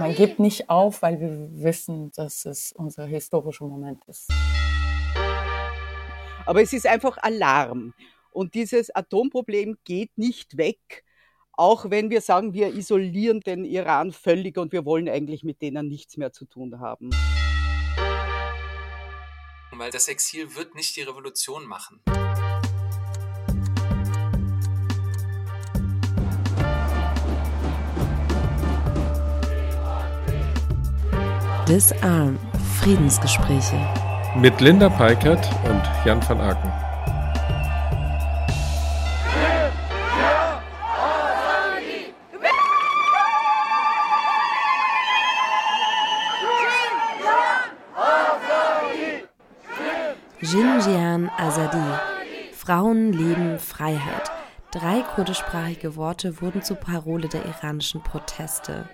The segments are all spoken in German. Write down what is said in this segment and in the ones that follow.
man gibt nicht auf, weil wir wissen, dass es unser historischer Moment ist. Aber es ist einfach Alarm. Und dieses Atomproblem geht nicht weg, auch wenn wir sagen, wir isolieren den Iran völlig und wir wollen eigentlich mit denen nichts mehr zu tun haben. Weil das Exil wird nicht die Revolution machen. Disarm Friedensgespräche mit Linda Peikert und Jan van Aken. Jinjian Azadi. Frauen, Leben, Freiheit. Drei kurdischsprachige Worte wurden zur Parole der iranischen Proteste.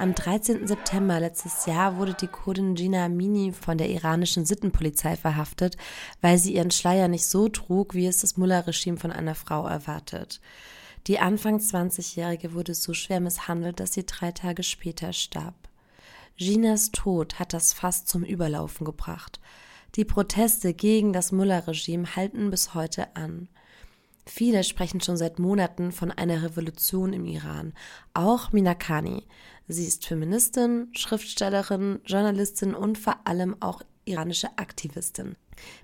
Am 13. September letztes Jahr wurde die Kurdin Gina Amini von der iranischen Sittenpolizei verhaftet, weil sie ihren Schleier nicht so trug, wie es das Mullah-Regime von einer Frau erwartet. Die Anfang 20-Jährige wurde so schwer misshandelt, dass sie drei Tage später starb. Ginas Tod hat das Fass zum Überlaufen gebracht. Die Proteste gegen das Mullah-Regime halten bis heute an. Viele sprechen schon seit Monaten von einer Revolution im Iran. Auch Minakani. Sie ist Feministin, Schriftstellerin, Journalistin und vor allem auch iranische Aktivistin.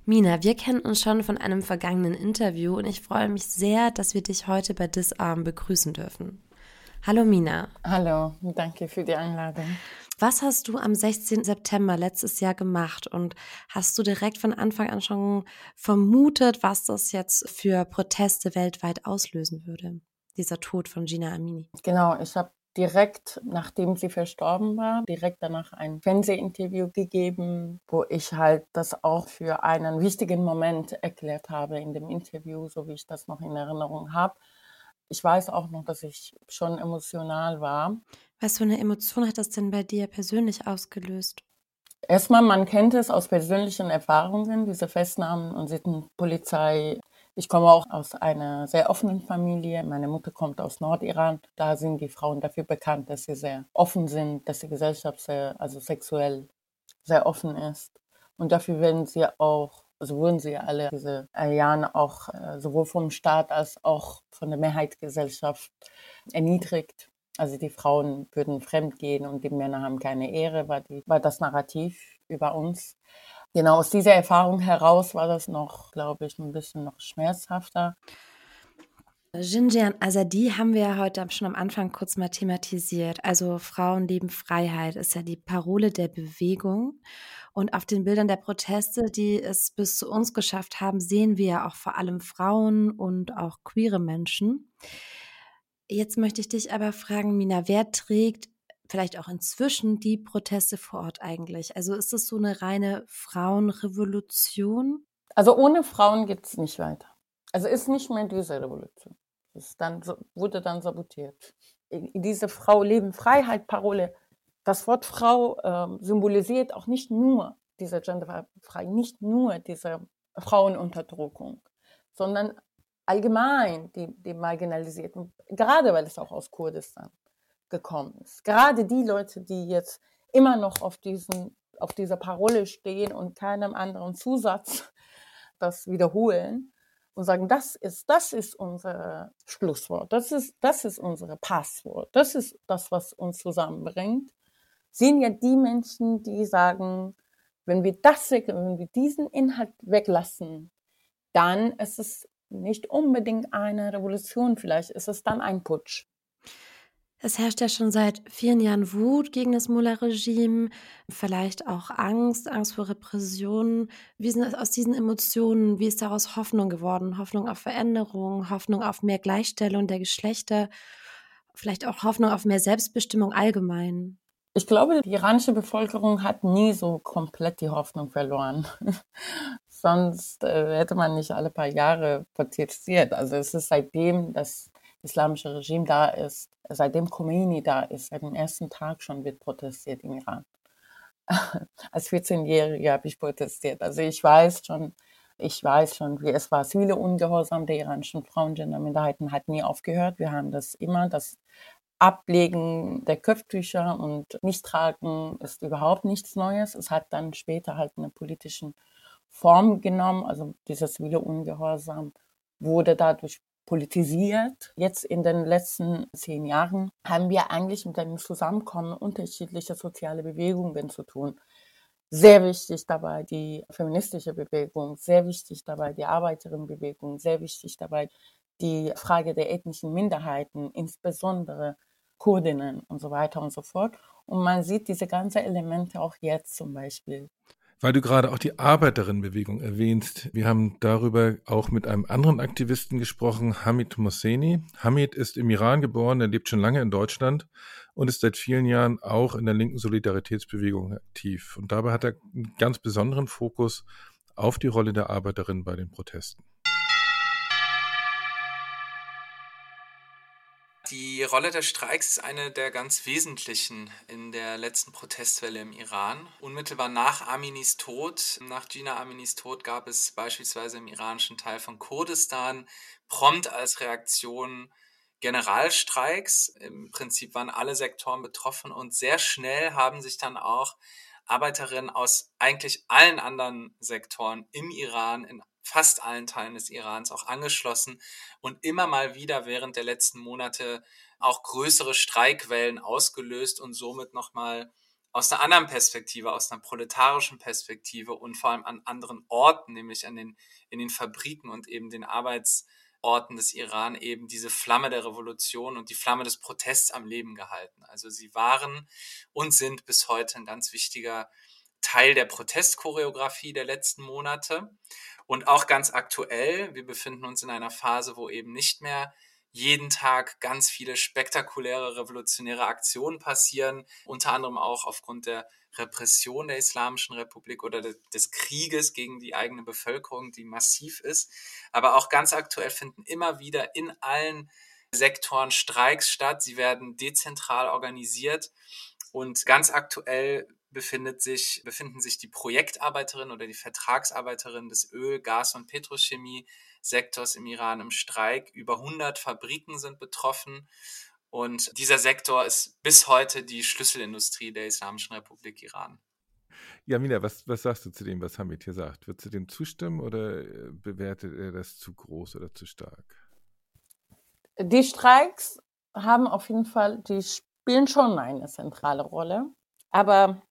Mina, wir kennen uns schon von einem vergangenen Interview und ich freue mich sehr, dass wir dich heute bei Disarm begrüßen dürfen. Hallo Mina. Hallo, danke für die Einladung. Was hast du am 16. September letztes Jahr gemacht und hast du direkt von Anfang an schon vermutet, was das jetzt für Proteste weltweit auslösen würde? Dieser Tod von Gina Amini. Genau, ich habe direkt nachdem sie verstorben war, direkt danach ein Fernsehinterview gegeben, wo ich halt das auch für einen wichtigen Moment erklärt habe in dem Interview, so wie ich das noch in Erinnerung habe. Ich weiß auch noch, dass ich schon emotional war. Was für eine Emotion hat das denn bei dir persönlich ausgelöst? Erstmal, man kennt es aus persönlichen Erfahrungen, diese Festnahmen und Sittenpolizei. Ich komme auch aus einer sehr offenen Familie. Meine Mutter kommt aus Nordiran. Da sind die Frauen dafür bekannt, dass sie sehr offen sind, dass die Gesellschaft sehr, also sexuell sehr offen ist. Und dafür werden sie auch, also wurden sie alle diese Jahre auch äh, sowohl vom Staat als auch von der Mehrheitsgesellschaft erniedrigt. Also die Frauen würden fremd gehen und die Männer haben keine Ehre, war, die, war das Narrativ über uns. Genau aus dieser Erfahrung heraus war das noch, glaube ich, ein bisschen noch schmerzhafter. Jinjian Azadi haben wir ja heute schon am Anfang kurz mal thematisiert. Also Frauen leben Freiheit ist ja die Parole der Bewegung. Und auf den Bildern der Proteste, die es bis zu uns geschafft haben, sehen wir ja auch vor allem Frauen und auch queere Menschen. Jetzt möchte ich dich aber fragen, Mina, wer trägt vielleicht auch inzwischen die Proteste vor Ort eigentlich? Also ist es so eine reine Frauenrevolution? Also ohne Frauen geht es nicht weiter. Also ist nicht mehr diese Revolution. Das dann, wurde dann sabotiert. Diese Frau Leben Freiheit Parole. Das Wort Frau äh, symbolisiert auch nicht nur diese Genderfrei, nicht nur diese Frauenunterdrückung, sondern allgemein die, die Marginalisierten, gerade weil es auch aus Kurdistan gekommen ist. Gerade die Leute, die jetzt immer noch auf, diesen, auf dieser Parole stehen und keinem anderen Zusatz das wiederholen und sagen, das ist, das ist unser Schlusswort, das ist, das ist unser Passwort, das ist das, was uns zusammenbringt, sind ja die Menschen, die sagen, wenn wir das, wenn wir diesen Inhalt weglassen, dann ist es nicht unbedingt eine Revolution, vielleicht ist es dann ein Putsch. Es herrscht ja schon seit vielen Jahren Wut gegen das Mullah-Regime, vielleicht auch Angst, Angst vor Repressionen. Wie sind aus diesen Emotionen, wie ist daraus Hoffnung geworden? Hoffnung auf Veränderung, Hoffnung auf mehr Gleichstellung der Geschlechter, vielleicht auch Hoffnung auf mehr Selbstbestimmung allgemein? Ich glaube, die iranische Bevölkerung hat nie so komplett die Hoffnung verloren. Sonst äh, hätte man nicht alle paar Jahre protestiert. Also es ist seitdem das islamische Regime da ist, seitdem Khomeini da ist, seit dem ersten Tag schon wird protestiert im Iran. Als 14-Jährige habe ich protestiert. Also ich weiß schon, ich weiß schon, wie es war. Zivile Ungehorsam der iranischen Frauen, Genderminderheiten hat nie aufgehört. Wir haben das immer, das Ablegen der Köpftücher und Nichttragen ist überhaupt nichts Neues. Es hat dann später halt eine politische Form genommen, also dieser zivile Ungehorsam wurde dadurch politisiert. Jetzt in den letzten zehn Jahren haben wir eigentlich mit einem Zusammenkommen unterschiedlicher soziale Bewegungen zu tun. Sehr wichtig dabei die feministische Bewegung, sehr wichtig dabei die Arbeiterinnenbewegung, sehr wichtig dabei die Frage der ethnischen Minderheiten, insbesondere Kurdinnen und so weiter und so fort. Und man sieht diese ganzen Elemente auch jetzt zum Beispiel. Weil du gerade auch die Arbeiterinnenbewegung erwähnst. Wir haben darüber auch mit einem anderen Aktivisten gesprochen, Hamid Mosseni. Hamid ist im Iran geboren, er lebt schon lange in Deutschland und ist seit vielen Jahren auch in der linken Solidaritätsbewegung aktiv. Und dabei hat er einen ganz besonderen Fokus auf die Rolle der Arbeiterinnen bei den Protesten. Die Rolle der Streiks ist eine der ganz wesentlichen in der letzten Protestwelle im Iran. Unmittelbar nach Aminis Tod, nach Gina Aminis Tod, gab es beispielsweise im iranischen Teil von Kurdistan prompt als Reaktion Generalstreiks. Im Prinzip waren alle Sektoren betroffen und sehr schnell haben sich dann auch Arbeiterinnen aus eigentlich allen anderen Sektoren im Iran in fast allen Teilen des Irans auch angeschlossen und immer mal wieder während der letzten Monate auch größere Streikwellen ausgelöst und somit nochmal aus einer anderen Perspektive, aus einer proletarischen Perspektive und vor allem an anderen Orten, nämlich an den, in den Fabriken und eben den Arbeitsorten des Iran eben diese Flamme der Revolution und die Flamme des Protests am Leben gehalten. Also sie waren und sind bis heute ein ganz wichtiger Teil der Protestchoreografie der letzten Monate. Und auch ganz aktuell, wir befinden uns in einer Phase, wo eben nicht mehr jeden Tag ganz viele spektakuläre revolutionäre Aktionen passieren, unter anderem auch aufgrund der Repression der Islamischen Republik oder des Krieges gegen die eigene Bevölkerung, die massiv ist. Aber auch ganz aktuell finden immer wieder in allen Sektoren Streiks statt. Sie werden dezentral organisiert und ganz aktuell befindet sich, befinden sich die Projektarbeiterin oder die Vertragsarbeiterin des Öl-, Gas- und Petrochemie-Sektors im Iran im Streik. Über 100 Fabriken sind betroffen. Und dieser Sektor ist bis heute die Schlüsselindustrie der Islamischen Republik Iran. Jamina, was, was sagst du zu dem, was Hamid hier sagt? Würdest du dem zustimmen oder äh, bewertet er das zu groß oder zu stark? Die Streiks haben auf jeden Fall, die spielen schon eine zentrale Rolle. Aber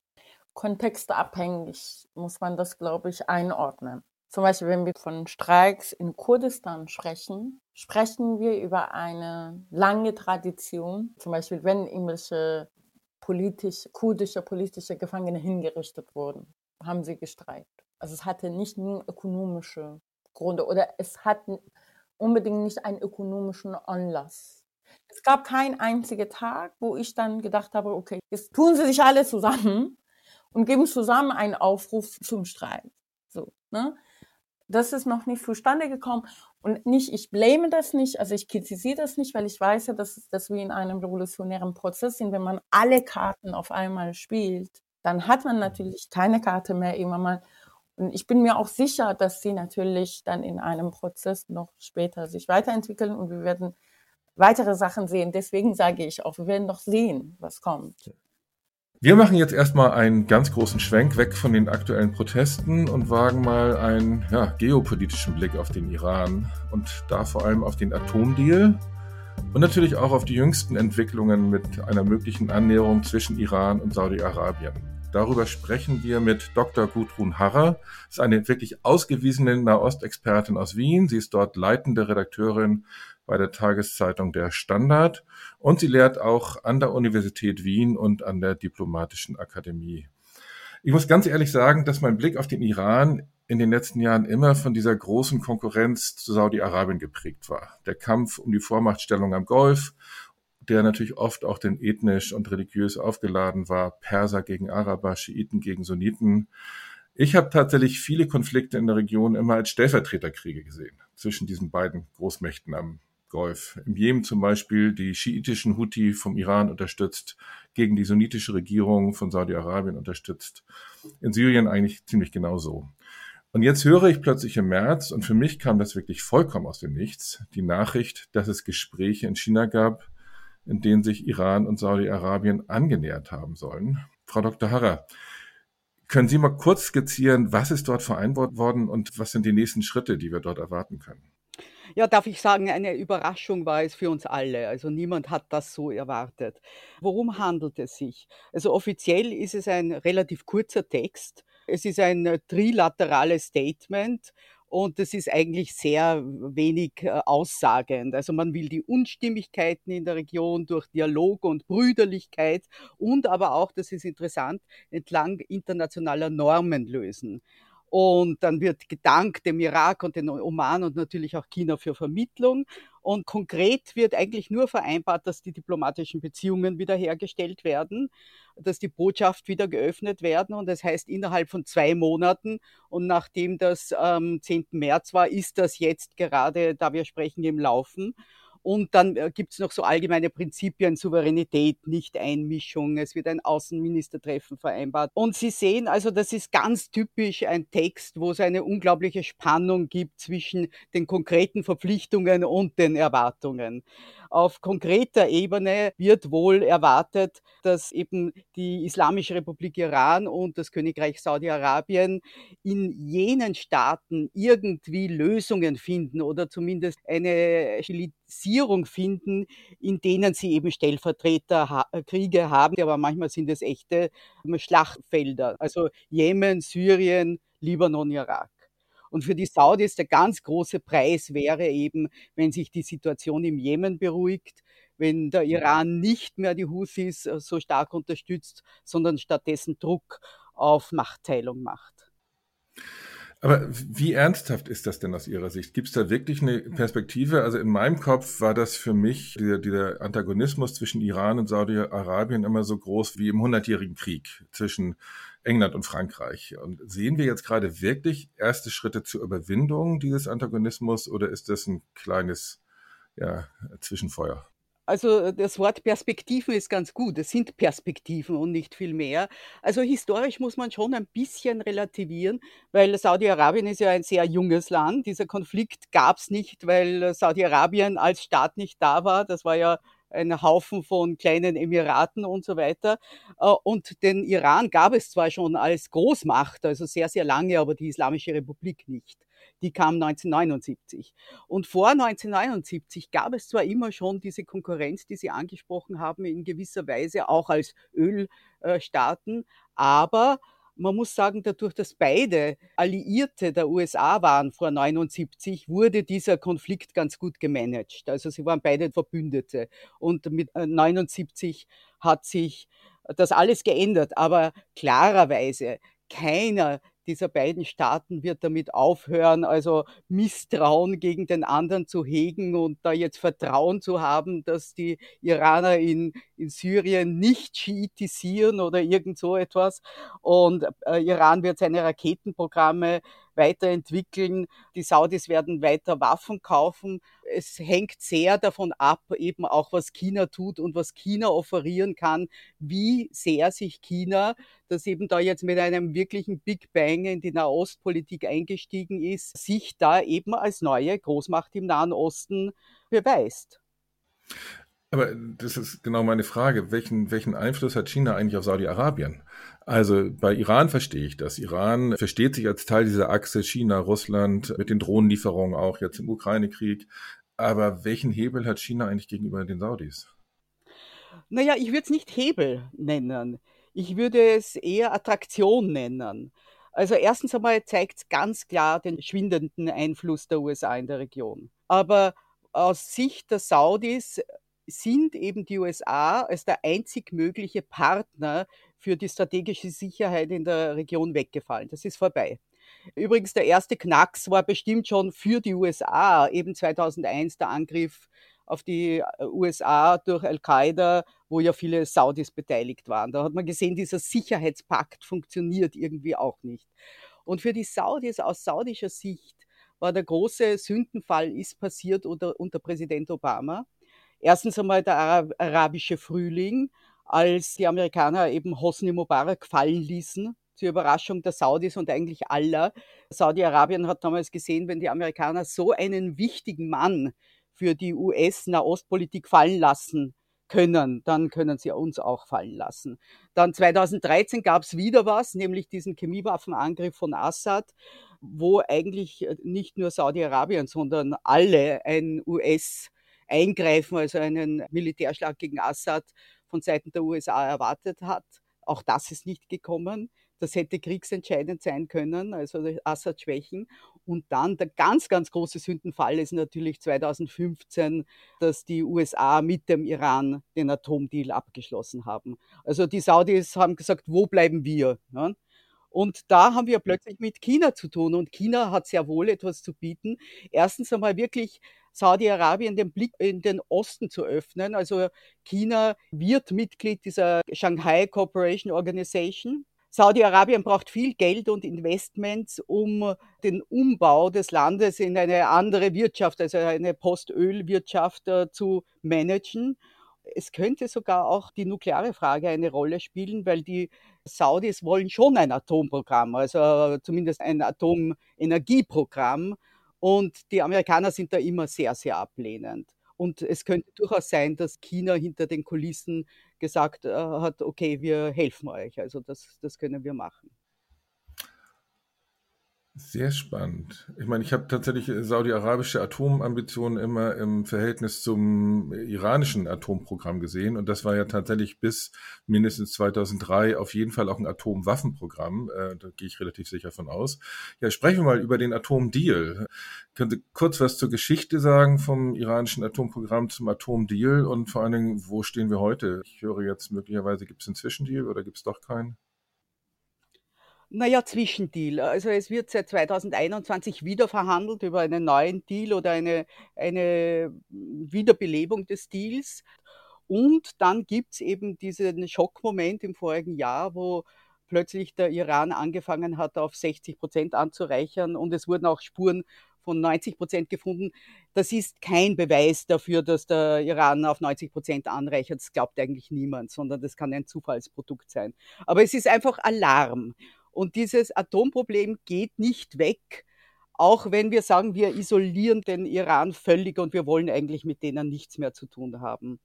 kontextabhängig muss man das, glaube ich, einordnen. Zum Beispiel, wenn wir von Streiks in Kurdistan sprechen, sprechen wir über eine lange Tradition. Zum Beispiel, wenn irgendwelche politisch, kurdische politische Gefangene hingerichtet wurden, haben sie gestreikt. Also es hatte nicht nur ökonomische Gründe oder es hat unbedingt nicht einen ökonomischen Anlass. Es gab keinen einzigen Tag, wo ich dann gedacht habe, okay, jetzt tun sie sich alle zusammen und geben zusammen einen Aufruf zum Streik. So, ne? Das ist noch nicht zustande gekommen. Und nicht, ich blame das nicht, also ich kritisiere das nicht, weil ich weiß ja, dass, dass wir in einem revolutionären Prozess sind. Wenn man alle Karten auf einmal spielt, dann hat man natürlich keine Karte mehr immer mal. Und ich bin mir auch sicher, dass sie natürlich dann in einem Prozess noch später sich weiterentwickeln und wir werden weitere Sachen sehen. Deswegen sage ich auch, wir werden noch sehen, was kommt. Wir machen jetzt erstmal einen ganz großen Schwenk weg von den aktuellen Protesten und wagen mal einen ja, geopolitischen Blick auf den Iran und da vor allem auf den Atomdeal und natürlich auch auf die jüngsten Entwicklungen mit einer möglichen Annäherung zwischen Iran und Saudi-Arabien. Darüber sprechen wir mit Dr. Gudrun Harrer. Sie ist eine wirklich ausgewiesene Nahostexpertin aus Wien. Sie ist dort leitende Redakteurin bei der Tageszeitung Der Standard und sie lehrt auch an der Universität Wien und an der Diplomatischen Akademie. Ich muss ganz ehrlich sagen, dass mein Blick auf den Iran in den letzten Jahren immer von dieser großen Konkurrenz zu Saudi-Arabien geprägt war. Der Kampf um die Vormachtstellung am Golf, der natürlich oft auch den ethnisch und religiös aufgeladen war, Perser gegen Araber, Schiiten gegen Sunniten. Ich habe tatsächlich viele Konflikte in der Region immer als Stellvertreterkriege gesehen zwischen diesen beiden Großmächten am Golf. Im Jemen zum Beispiel die schiitischen Houthi vom Iran unterstützt, gegen die sunnitische Regierung von Saudi-Arabien unterstützt. In Syrien eigentlich ziemlich genauso. Und jetzt höre ich plötzlich im März, und für mich kam das wirklich vollkommen aus dem Nichts, die Nachricht, dass es Gespräche in China gab in denen sich Iran und Saudi-Arabien angenähert haben sollen. Frau Dr. Harrer, können Sie mal kurz skizzieren, was ist dort vereinbart worden und was sind die nächsten Schritte, die wir dort erwarten können? Ja, darf ich sagen, eine Überraschung war es für uns alle. Also niemand hat das so erwartet. Worum handelt es sich? Also offiziell ist es ein relativ kurzer Text. Es ist ein trilaterales Statement und das ist eigentlich sehr wenig äh, aussagend. Also man will die Unstimmigkeiten in der Region durch Dialog und Brüderlichkeit und aber auch, das ist interessant, entlang internationaler Normen lösen. Und dann wird gedankt dem Irak und den Oman und natürlich auch China für Vermittlung. Und konkret wird eigentlich nur vereinbart, dass die diplomatischen Beziehungen wiederhergestellt werden, dass die Botschaft wieder geöffnet werden. Und das heißt, innerhalb von zwei Monaten und nachdem das am 10. März war, ist das jetzt gerade, da wir sprechen, im Laufen. Und dann äh, gibt es noch so allgemeine Prinzipien, Souveränität, Nicht-Einmischung. Es wird ein Außenministertreffen vereinbart. Und Sie sehen also, das ist ganz typisch ein Text, wo es eine unglaubliche Spannung gibt zwischen den konkreten Verpflichtungen und den Erwartungen. Auf konkreter Ebene wird wohl erwartet, dass eben die Islamische Republik Iran und das Königreich Saudi-Arabien in jenen Staaten irgendwie Lösungen finden oder zumindest eine Stilisierung finden, in denen sie eben Stellvertreterkriege haben, aber manchmal sind es echte Schlachtfelder. Also Jemen, Syrien, Libanon, Irak. Und für die Saudis der ganz große Preis wäre eben, wenn sich die Situation im Jemen beruhigt, wenn der Iran nicht mehr die Houthis äh, so stark unterstützt, sondern stattdessen Druck auf Machtteilung macht. Aber wie ernsthaft ist das denn aus Ihrer Sicht? Gibt es da wirklich eine Perspektive? Also in meinem Kopf war das für mich dieser, dieser Antagonismus zwischen Iran und Saudi-Arabien immer so groß wie im Hundertjährigen Krieg zwischen England und Frankreich. Und sehen wir jetzt gerade wirklich erste Schritte zur Überwindung dieses Antagonismus oder ist das ein kleines ja, Zwischenfeuer? Also äh, das Wort Perspektiven ist ganz gut. Es sind Perspektiven und nicht viel mehr. Also historisch muss man schon ein bisschen relativieren, weil Saudi-Arabien ist ja ein sehr junges Land. Dieser Konflikt gab es nicht, weil Saudi-Arabien als Staat nicht da war. Das war ja ein Haufen von kleinen Emiraten und so weiter. Äh, und den Iran gab es zwar schon als Großmacht, also sehr, sehr lange, aber die Islamische Republik nicht die kam 1979. Und vor 1979 gab es zwar immer schon diese Konkurrenz, die Sie angesprochen haben, in gewisser Weise auch als Ölstaaten, aber man muss sagen, dadurch, dass beide Alliierte der USA waren vor 79, wurde dieser Konflikt ganz gut gemanagt. Also sie waren beide Verbündete. Und mit 79 äh, hat sich das alles geändert. Aber klarerweise keiner dieser beiden Staaten wird damit aufhören, also Misstrauen gegen den anderen zu hegen und da jetzt Vertrauen zu haben, dass die Iraner in, in Syrien nicht schiitisieren oder irgend so etwas. Und äh, Iran wird seine Raketenprogramme weiterentwickeln. Die Saudis werden weiter Waffen kaufen. Es hängt sehr davon ab, eben auch was China tut und was China offerieren kann, wie sehr sich China, das eben da jetzt mit einem wirklichen Big Bang in die Nahostpolitik eingestiegen ist, sich da eben als neue Großmacht im Nahen Osten beweist. Aber das ist genau meine Frage. Welchen, welchen Einfluss hat China eigentlich auf Saudi-Arabien? Also bei Iran verstehe ich das. Iran versteht sich als Teil dieser Achse China, Russland, mit den Drohnenlieferungen auch jetzt im Ukraine-Krieg. Aber welchen Hebel hat China eigentlich gegenüber den Saudis? Naja, ich würde es nicht Hebel nennen. Ich würde es eher Attraktion nennen. Also erstens einmal zeigt es ganz klar den schwindenden Einfluss der USA in der Region. Aber aus Sicht der Saudis sind eben die USA als der einzig mögliche Partner für die strategische Sicherheit in der Region weggefallen. Das ist vorbei. Übrigens, der erste Knacks war bestimmt schon für die USA, eben 2001 der Angriff auf die äh, USA durch Al-Qaida, wo ja viele Saudis beteiligt waren. Da hat man gesehen, dieser Sicherheitspakt funktioniert irgendwie auch nicht. Und für die Saudis aus saudischer Sicht war der große Sündenfall ist passiert unter, unter Präsident Obama. Erstens einmal der arabische Frühling, als die Amerikaner eben Hosni Mubarak fallen ließen, zur Überraschung der Saudis und eigentlich aller. Saudi-Arabien hat damals gesehen, wenn die Amerikaner so einen wichtigen Mann für die US-Nahostpolitik fallen lassen, können, dann können sie uns auch fallen lassen. Dann 2013 gab es wieder was, nämlich diesen Chemiewaffenangriff von Assad, wo eigentlich äh, nicht nur Saudi-Arabien, sondern alle ein US-Eingreifen, also einen Militärschlag gegen Assad von Seiten der USA erwartet hat. Auch das ist nicht gekommen. Das hätte kriegsentscheidend sein können, also Assad schwächen. Und dann der ganz, ganz große Sündenfall ist natürlich 2015, dass die USA mit dem Iran den Atomdeal abgeschlossen haben. Also die Saudis haben gesagt, wo bleiben wir? Und da haben wir plötzlich mit China zu tun. Und China hat sehr wohl etwas zu bieten. Erstens einmal wirklich Saudi-Arabien den Blick in den Osten zu öffnen. Also China wird Mitglied dieser Shanghai Cooperation Organization. Saudi-Arabien braucht viel Geld und Investments, um den Umbau des Landes in eine andere Wirtschaft, also eine Postölwirtschaft äh, zu managen. Es könnte sogar auch die nukleare Frage eine Rolle spielen, weil die Saudis wollen schon ein Atomprogramm, also zumindest ein Atomenergieprogramm. Und die Amerikaner sind da immer sehr, sehr ablehnend. Und es könnte durchaus sein, dass China hinter den Kulissen gesagt äh, hat, okay, wir helfen euch. Also das, das können wir machen. Sehr spannend. Ich meine, ich habe tatsächlich saudi-arabische Atomambitionen immer im Verhältnis zum iranischen Atomprogramm gesehen. Und das war ja tatsächlich bis mindestens 2003 auf jeden Fall auch ein Atomwaffenprogramm. Äh, da gehe ich relativ sicher von aus. Ja, sprechen wir mal über den Atomdeal. Können Sie kurz was zur Geschichte sagen vom iranischen Atomprogramm zum Atomdeal und vor allen Dingen, wo stehen wir heute? Ich höre jetzt möglicherweise, gibt es einen Zwischendeal oder gibt es doch keinen? Naja, Zwischendeal. Also es wird seit 2021 wieder verhandelt über einen neuen Deal oder eine, eine Wiederbelebung des Deals. Und dann gibt es eben diesen Schockmoment im vorigen Jahr, wo plötzlich der Iran angefangen hat, auf 60 Prozent anzureichern und es wurden auch Spuren von 90 Prozent gefunden. Das ist kein Beweis dafür, dass der Iran auf 90 Prozent anreichert. Das glaubt eigentlich niemand, sondern das kann ein Zufallsprodukt sein. Aber es ist einfach Alarm. Und dieses Atomproblem geht nicht weg, auch wenn wir sagen, wir isolieren den Iran völlig und wir wollen eigentlich mit denen nichts mehr zu tun haben.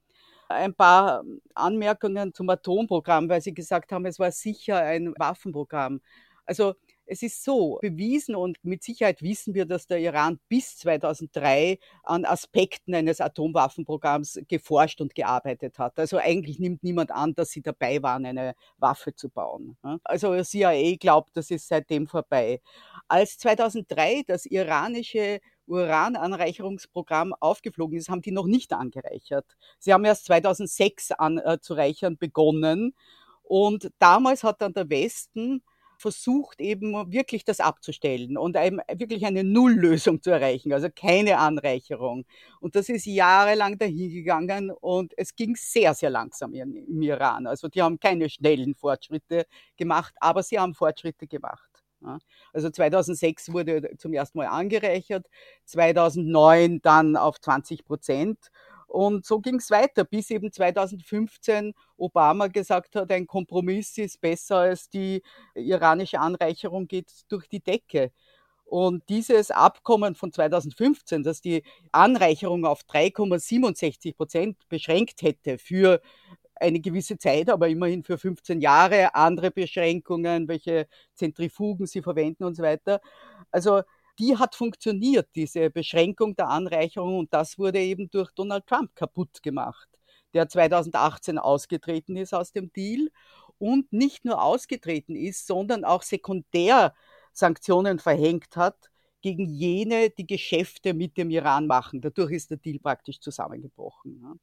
Ein paar Anmerkungen zum Atomprogramm, weil Sie gesagt haben, es war sicher ein Waffenprogramm. Also es ist so bewiesen und mit Sicherheit wissen wir, dass der Iran bis 2003 an Aspekten eines Atomwaffenprogramms geforscht und gearbeitet hat. Also eigentlich nimmt niemand an, dass sie dabei waren, eine Waffe zu bauen. Also CIA glaubt, das ist seitdem vorbei. Als 2003 das iranische Urananreicherungsprogramm aufgeflogen ist, haben die noch nicht angereichert. Sie haben erst 2006 anzureichern begonnen. Und damals hat dann der Westen versucht eben wirklich das abzustellen und eben wirklich eine Nulllösung zu erreichen, also keine Anreicherung. Und das ist jahrelang dahingegangen und es ging sehr, sehr langsam im Iran. Also die haben keine schnellen Fortschritte gemacht, aber sie haben Fortschritte gemacht. Also 2006 wurde zum ersten Mal angereichert, 2009 dann auf 20 Prozent und so ging es weiter, bis eben 2015 Obama gesagt hat, ein Kompromiss ist besser als die iranische Anreicherung geht durch die Decke. Und dieses Abkommen von 2015, das die Anreicherung auf 3,67 Prozent beschränkt hätte für eine gewisse Zeit, aber immerhin für 15 Jahre, andere Beschränkungen, welche Zentrifugen sie verwenden und so weiter. Also die hat funktioniert, diese Beschränkung der Anreicherung. Und das wurde eben durch Donald Trump kaputt gemacht, der 2018 ausgetreten ist aus dem Deal und nicht nur ausgetreten ist, sondern auch sekundär Sanktionen verhängt hat gegen jene, die Geschäfte mit dem Iran machen. Dadurch ist der Deal praktisch zusammengebrochen.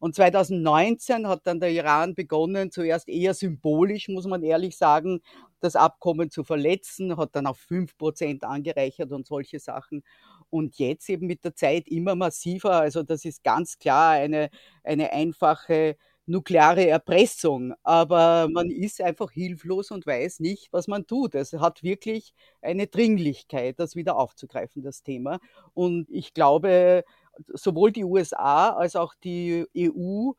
Und 2019 hat dann der Iran begonnen, zuerst eher symbolisch, muss man ehrlich sagen, das Abkommen zu verletzen, hat dann auf 5% angereichert und solche Sachen. Und jetzt eben mit der Zeit immer massiver. Also das ist ganz klar eine, eine einfache nukleare Erpressung. Aber man ist einfach hilflos und weiß nicht, was man tut. Es hat wirklich eine Dringlichkeit, das wieder aufzugreifen, das Thema. Und ich glaube, sowohl die USA als auch die EU,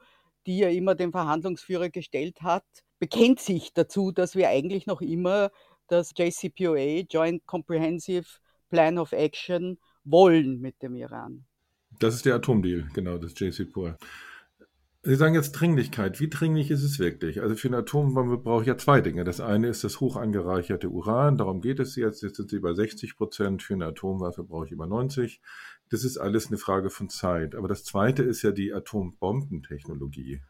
die ja immer den Verhandlungsführer gestellt hat, bekennt sich dazu, dass wir eigentlich noch immer das JCPOA, Joint Comprehensive Plan of Action, wollen mit dem Iran. Das ist der Atomdeal, genau, das JCPOA. Sie sagen jetzt Dringlichkeit. Wie dringlich ist es wirklich? Also für eine Atombombe brauche ich ja zwei Dinge. Das eine ist das hoch angereicherte Uran. Darum geht es jetzt. Jetzt sind sie bei 60 Prozent. Für eine Atomwaffe brauche ich über 90. Das ist alles eine Frage von Zeit. Aber das zweite ist ja die Atombombentechnologie.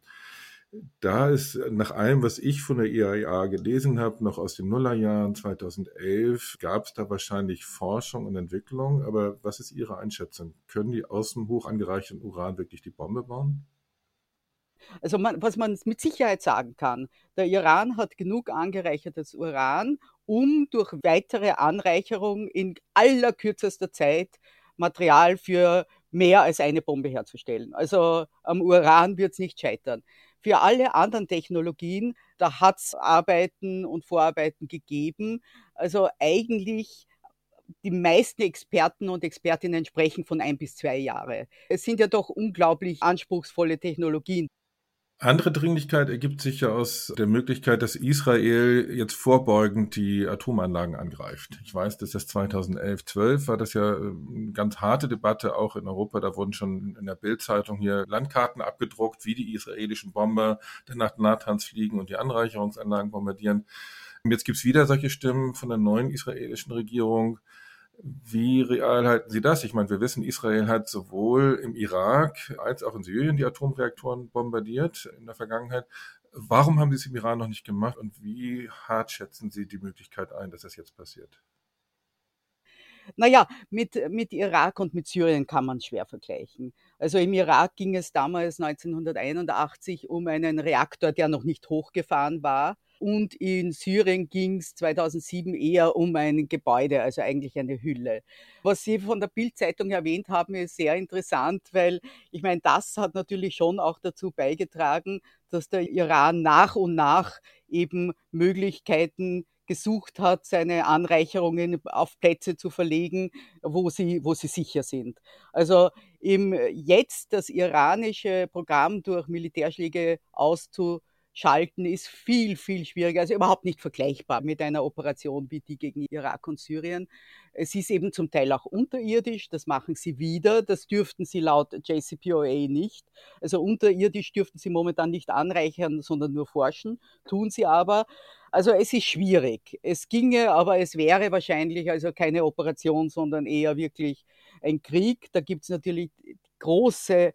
Da ist nach allem, was ich von der IAEA gelesen habe, noch aus den Nullerjahren 2011, gab es da wahrscheinlich Forschung und Entwicklung. Aber was ist Ihre Einschätzung? Können die aus dem hoch angereicherten Uran wirklich die Bombe bauen? Also man, was man mit Sicherheit sagen kann, der Iran hat genug angereichertes Uran, um durch weitere Anreicherung in allerkürzester Zeit Material für mehr als eine Bombe herzustellen. Also am Uran wird es nicht scheitern. Für alle anderen Technologien, da hat es Arbeiten und Vorarbeiten gegeben. Also eigentlich die meisten Experten und Expertinnen sprechen von ein bis zwei Jahre. Es sind ja doch unglaublich anspruchsvolle Technologien. Andere Dringlichkeit ergibt sich ja aus der Möglichkeit, dass Israel jetzt vorbeugend die Atomanlagen angreift. Ich weiß, dass das 2011, 12 war das ja eine ähm, ganz harte Debatte auch in Europa. Da wurden schon in der Bildzeitung hier Landkarten abgedruckt, wie die israelischen Bomber dann nach Natanz fliegen und die Anreicherungsanlagen bombardieren. Und jetzt gibt's wieder solche Stimmen von der neuen israelischen Regierung, wie real halten Sie das? Ich meine, wir wissen, Israel hat sowohl im Irak als auch in Syrien die Atomreaktoren bombardiert in der Vergangenheit. Warum haben Sie es im Iran noch nicht gemacht und wie hart schätzen Sie die Möglichkeit ein, dass das jetzt passiert? Naja, mit, mit Irak und mit Syrien kann man schwer vergleichen. Also im Irak ging es damals 1981 um einen Reaktor, der noch nicht hochgefahren war und in Syrien ging es 2007 eher um ein Gebäude, also eigentlich eine Hülle. Was Sie von der Bildzeitung erwähnt haben, ist sehr interessant, weil ich meine, das hat natürlich schon auch dazu beigetragen, dass der Iran nach und nach eben Möglichkeiten gesucht hat, seine Anreicherungen auf Plätze zu verlegen, wo sie, wo sie sicher sind. Also im jetzt das iranische Programm durch Militärschläge auszu schalten ist viel, viel schwieriger, also überhaupt nicht vergleichbar mit einer Operation wie die gegen Irak und Syrien. Es ist eben zum Teil auch unterirdisch, das machen sie wieder, das dürften sie laut JCPOA nicht. Also unterirdisch dürften sie momentan nicht anreichern, sondern nur forschen, tun sie aber. Also es ist schwierig. Es ginge, aber es wäre wahrscheinlich also keine Operation, sondern eher wirklich ein Krieg. Da gibt es natürlich große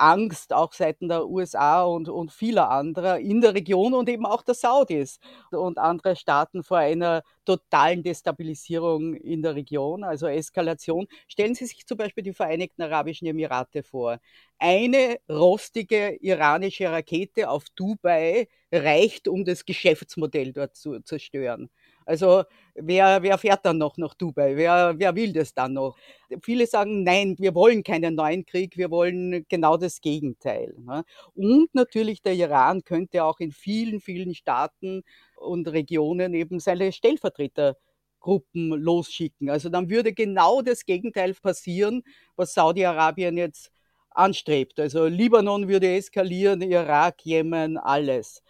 Angst auch seitens der USA und, und vieler anderer in der Region und eben auch der Saudis und anderer Staaten vor einer totalen Destabilisierung in der Region, also Eskalation. Stellen Sie sich zum Beispiel die Vereinigten Arabischen Emirate vor. Eine rostige iranische Rakete auf Dubai reicht, um das Geschäftsmodell dort zu zerstören. Also wer, wer fährt dann noch nach Dubai? Wer, wer will das dann noch? Viele sagen, nein, wir wollen keinen neuen Krieg, wir wollen genau das Gegenteil. Ne? Und natürlich der Iran könnte auch in vielen, vielen Staaten und Regionen eben seine Stellvertretergruppen losschicken. Also dann würde genau das Gegenteil passieren, was Saudi-Arabien jetzt anstrebt. Also Libanon würde eskalieren, Irak, Jemen, alles.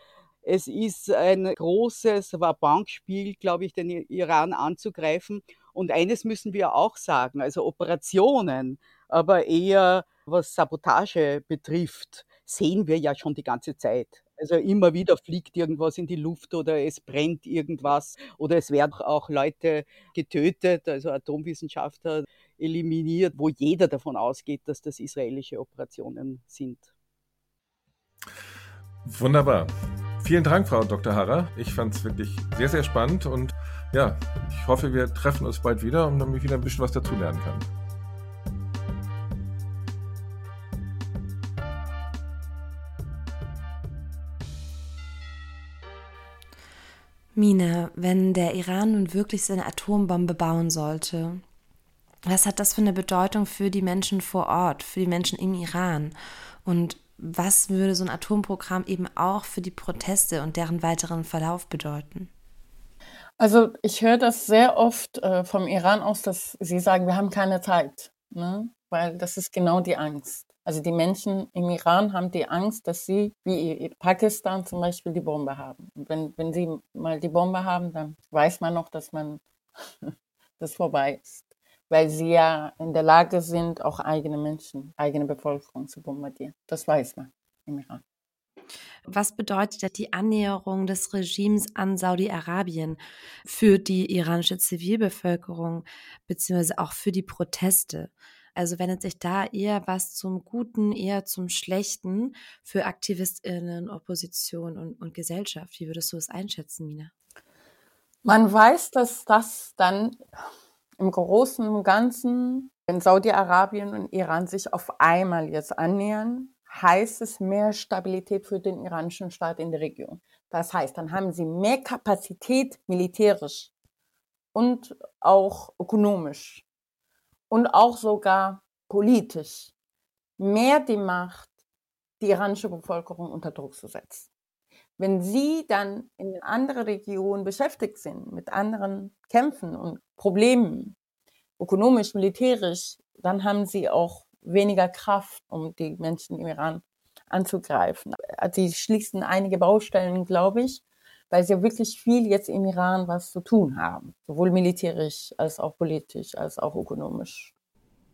Es ist ein großes Bankspiel, glaube ich, den Iran anzugreifen. Und eines müssen wir auch sagen, also Operationen, aber eher was Sabotage betrifft, sehen wir ja schon die ganze Zeit. Also immer wieder fliegt irgendwas in die Luft oder es brennt irgendwas oder es werden auch Leute getötet, also Atomwissenschaftler eliminiert, wo jeder davon ausgeht, dass das israelische Operationen sind. Wunderbar. Vielen Dank, Frau Dr. Harrer. Ich fand es wirklich sehr, sehr spannend und ja, ich hoffe, wir treffen uns bald wieder und damit ich wieder ein bisschen was dazulernen kann. Mina, wenn der Iran nun wirklich seine Atombombe bauen sollte, was hat das für eine Bedeutung für die Menschen vor Ort, für die Menschen im Iran? Und was würde so ein Atomprogramm eben auch für die Proteste und deren weiteren Verlauf bedeuten? Also ich höre das sehr oft äh, vom Iran aus, dass sie sagen, wir haben keine Zeit, ne? weil das ist genau die Angst. Also die Menschen im Iran haben die Angst, dass sie, wie Pakistan zum Beispiel, die Bombe haben. Und wenn, wenn sie mal die Bombe haben, dann weiß man noch, dass man das vorbei ist weil sie ja in der Lage sind, auch eigene Menschen, eigene Bevölkerung zu bombardieren. Das weiß man. im Iran. Was bedeutet die Annäherung des Regimes an Saudi-Arabien für die iranische Zivilbevölkerung beziehungsweise auch für die Proteste? Also wendet sich da eher was zum Guten, eher zum Schlechten für AktivistInnen, Opposition und, und Gesellschaft? Wie würdest du es einschätzen, Mina? Man weiß, dass das dann im Großen und Ganzen, wenn Saudi-Arabien und Iran sich auf einmal jetzt annähern, heißt es mehr Stabilität für den iranischen Staat in der Region. Das heißt, dann haben sie mehr Kapazität militärisch und auch ökonomisch und auch sogar politisch mehr die Macht, die iranische Bevölkerung unter Druck zu setzen. Wenn sie dann in andere Regionen beschäftigt sind mit anderen Kämpfen und Problemen, ökonomisch, militärisch, dann haben sie auch weniger Kraft, um die Menschen im Iran anzugreifen. Sie schließen einige Baustellen, glaube ich, weil sie wirklich viel jetzt im Iran was zu tun haben, sowohl militärisch als auch politisch als auch ökonomisch.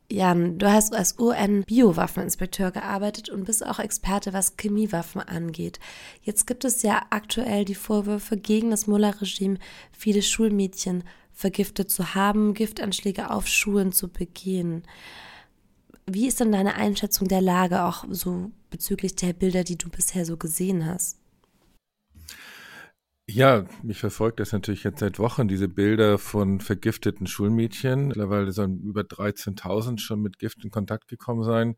Jan, du hast als UN-Biowaffeninspekteur gearbeitet und bist auch Experte, was Chemiewaffen angeht. Jetzt gibt es ja aktuell die Vorwürfe gegen das Mullah-Regime, viele Schulmädchen vergiftet zu haben, Giftanschläge auf Schulen zu begehen. Wie ist denn deine Einschätzung der Lage auch so bezüglich der Bilder, die du bisher so gesehen hast? Ja, mich verfolgt das natürlich jetzt seit Wochen, diese Bilder von vergifteten Schulmädchen. Mittlerweile sollen über 13.000 schon mit Gift in Kontakt gekommen sein.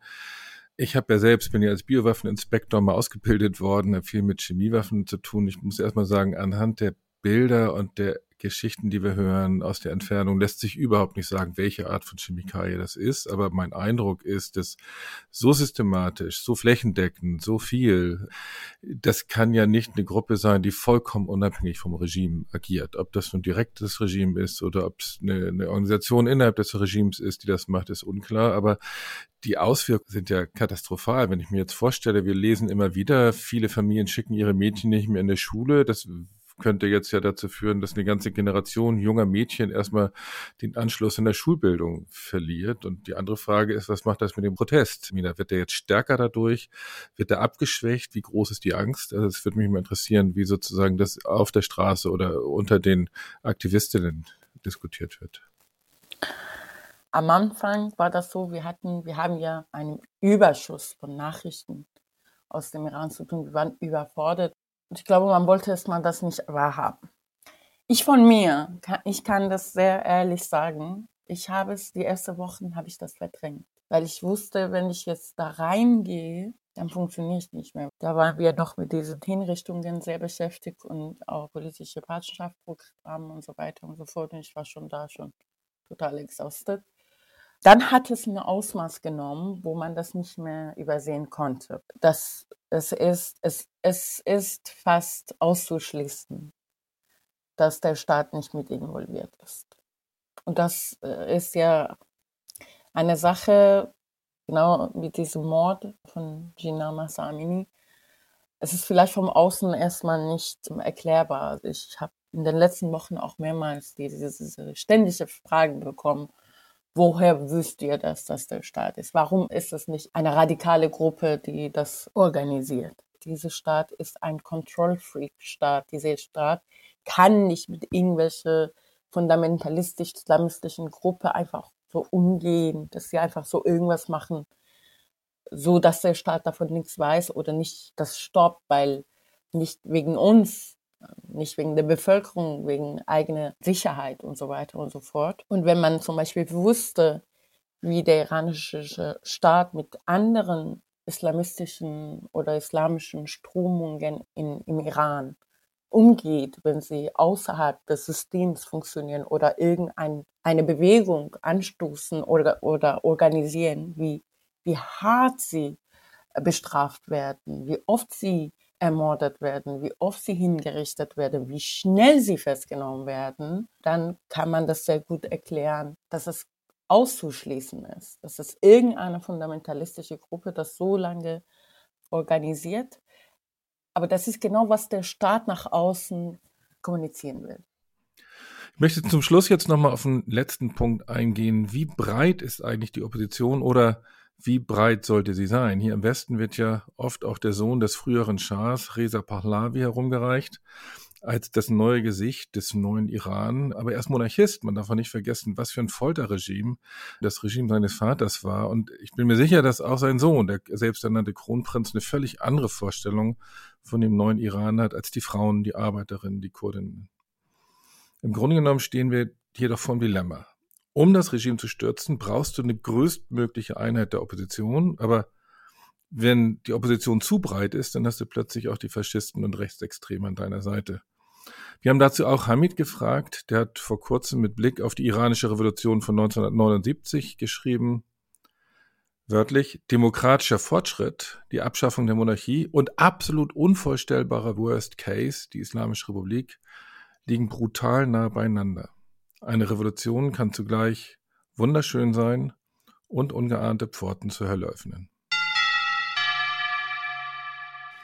Ich habe ja selbst, bin ja als Biowaffeninspektor mal ausgebildet worden, habe viel mit Chemiewaffen zu tun. Ich muss erstmal sagen, anhand der Bilder und der Geschichten, die wir hören aus der Entfernung, lässt sich überhaupt nicht sagen, welche Art von Chemikalie das ist. Aber mein Eindruck ist, dass so systematisch, so flächendeckend, so viel, das kann ja nicht eine Gruppe sein, die vollkommen unabhängig vom Regime agiert. Ob das nun direkt das Regime ist oder ob es eine, eine Organisation innerhalb des Regimes ist, die das macht, ist unklar. Aber die Auswirkungen sind ja katastrophal. Wenn ich mir jetzt vorstelle, wir lesen immer wieder, viele Familien schicken ihre Mädchen nicht mehr in der Schule. Das könnte jetzt ja dazu führen, dass eine ganze Generation junger Mädchen erstmal den Anschluss in der Schulbildung verliert. Und die andere Frage ist, was macht das mit dem Protest? Mina, wird der jetzt stärker dadurch? Wird er abgeschwächt? Wie groß ist die Angst? Also es würde mich mal interessieren, wie sozusagen das auf der Straße oder unter den Aktivistinnen diskutiert wird. Am Anfang war das so, wir hatten, wir haben ja einen Überschuss von Nachrichten aus dem Iran zu tun. Wir waren überfordert. Ich glaube, man wollte es mal das nicht wahrhaben. Ich von mir, ich kann das sehr ehrlich sagen. Ich habe es, die ersten Wochen habe ich das verdrängt. Weil ich wusste, wenn ich jetzt da reingehe, dann funktioniere ich nicht mehr. Da waren wir noch mit diesen Hinrichtungen sehr beschäftigt und auch politische Partnerschaftsprogramme und so weiter und so fort. Und ich war schon da schon total exhausted. Dann hat es ein Ausmaß genommen, wo man das nicht mehr übersehen konnte. Das, es, ist, es, es ist fast auszuschließen, dass der Staat nicht mit involviert ist. Und das äh, ist ja eine Sache, genau wie diesem Mord von Gina Massamini. Es ist vielleicht vom Außen erstmal nicht erklärbar. Ich habe in den letzten Wochen auch mehrmals diese, diese ständige Fragen bekommen, Woher wüsst ihr, dass das der Staat ist? Warum ist es nicht eine radikale Gruppe, die das organisiert? Dieser Staat ist ein Control-Freak-Staat. Dieser Staat kann nicht mit irgendwelche fundamentalistisch-islamistischen Gruppe einfach so umgehen, dass sie einfach so irgendwas machen, so dass der Staat davon nichts weiß oder nicht das stoppt, weil nicht wegen uns nicht wegen der Bevölkerung, wegen eigener Sicherheit und so weiter und so fort. Und wenn man zum Beispiel wusste, wie der iranische Staat mit anderen islamistischen oder islamischen Strömungen in, im Iran umgeht, wenn sie außerhalb des Systems funktionieren oder irgendeine Bewegung anstoßen oder, oder organisieren, wie, wie hart sie bestraft werden, wie oft sie ermordet werden, wie oft sie hingerichtet werden, wie schnell sie festgenommen werden, dann kann man das sehr gut erklären, dass es auszuschließen ist, dass es irgendeine fundamentalistische Gruppe das so lange organisiert. Aber das ist genau, was der Staat nach außen kommunizieren will. Ich möchte zum Schluss jetzt nochmal auf den letzten Punkt eingehen. Wie breit ist eigentlich die Opposition oder wie breit sollte sie sein? Hier im Westen wird ja oft auch der Sohn des früheren Schahs, Reza Pahlavi, herumgereicht als das neue Gesicht des neuen Iran. Aber er ist Monarchist. Man darf auch nicht vergessen, was für ein Folterregime das Regime seines Vaters war. Und ich bin mir sicher, dass auch sein Sohn, der selbsternannte Kronprinz, eine völlig andere Vorstellung von dem neuen Iran hat als die Frauen, die Arbeiterinnen, die Kurdinnen. Im Grunde genommen stehen wir hier doch vor einem Dilemma. Um das Regime zu stürzen, brauchst du eine größtmögliche Einheit der Opposition, aber wenn die Opposition zu breit ist, dann hast du plötzlich auch die Faschisten und Rechtsextreme an deiner Seite. Wir haben dazu auch Hamid gefragt, der hat vor kurzem mit Blick auf die iranische Revolution von 1979 geschrieben, wörtlich, demokratischer Fortschritt, die Abschaffung der Monarchie und absolut unvorstellbarer Worst Case, die Islamische Republik, liegen brutal nah beieinander. Eine Revolution kann zugleich wunderschön sein und ungeahnte Pforten zur Hölle öffnen.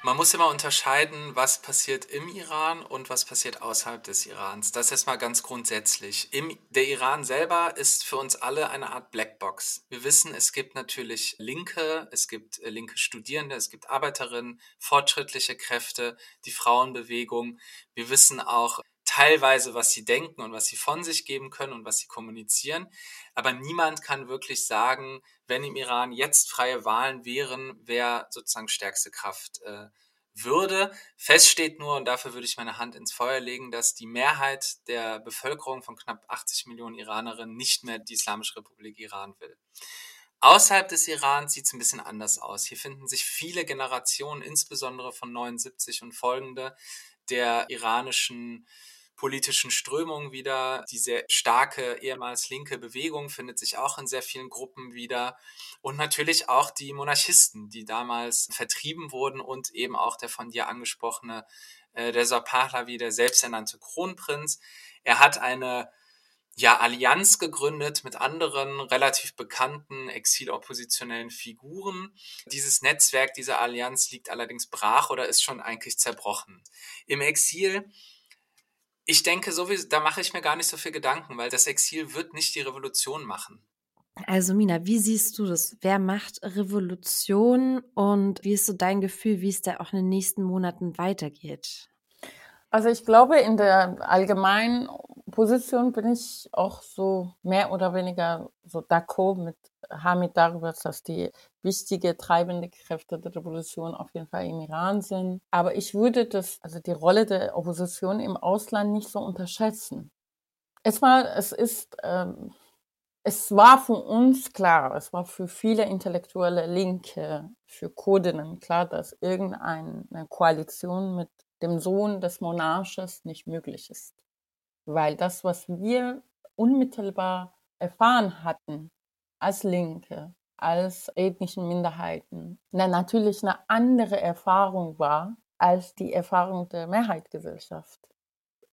Man muss immer unterscheiden, was passiert im Iran und was passiert außerhalb des Irans. Das ist mal ganz grundsätzlich. Im, der Iran selber ist für uns alle eine Art Blackbox. Wir wissen, es gibt natürlich Linke, es gibt äh, linke Studierende, es gibt Arbeiterinnen, fortschrittliche Kräfte, die Frauenbewegung. Wir wissen auch, teilweise, was sie denken und was sie von sich geben können und was sie kommunizieren. Aber niemand kann wirklich sagen, wenn im Iran jetzt freie Wahlen wären, wer sozusagen stärkste Kraft äh, würde. Fest steht nur, und dafür würde ich meine Hand ins Feuer legen, dass die Mehrheit der Bevölkerung von knapp 80 Millionen Iranerinnen nicht mehr die Islamische Republik Iran will. Außerhalb des Iran sieht es ein bisschen anders aus. Hier finden sich viele Generationen, insbesondere von 79 und folgende, der iranischen politischen Strömungen wieder. Die sehr starke ehemals linke Bewegung findet sich auch in sehr vielen Gruppen wieder. Und natürlich auch die Monarchisten, die damals vertrieben wurden und eben auch der von dir angesprochene äh, Reza Pahlavi, der selbsternannte Kronprinz. Er hat eine ja, Allianz gegründet mit anderen relativ bekannten exiloppositionellen Figuren. Dieses Netzwerk, diese Allianz liegt allerdings brach oder ist schon eigentlich zerbrochen. Im Exil ich denke, sowieso, da mache ich mir gar nicht so viel Gedanken, weil das Exil wird nicht die Revolution machen. Also Mina, wie siehst du das? Wer macht Revolution und wie ist so dein Gefühl, wie es da auch in den nächsten Monaten weitergeht? Also ich glaube, in der allgemeinen Position bin ich auch so mehr oder weniger so d'accord mit Hamid darüber, dass die wichtige treibende Kräfte der Revolution auf jeden Fall im Iran sind. Aber ich würde das, also die Rolle der Opposition im Ausland nicht so unterschätzen. Erstmal, es ist, ähm, es war für uns klar, es war für viele intellektuelle Linke, für Kurdinnen klar, dass irgendeine Koalition mit dem Sohn des Monarches nicht möglich ist. Weil das, was wir unmittelbar erfahren hatten als Linke, als ethnischen Minderheiten, na, natürlich eine andere Erfahrung war als die Erfahrung der Mehrheitsgesellschaft.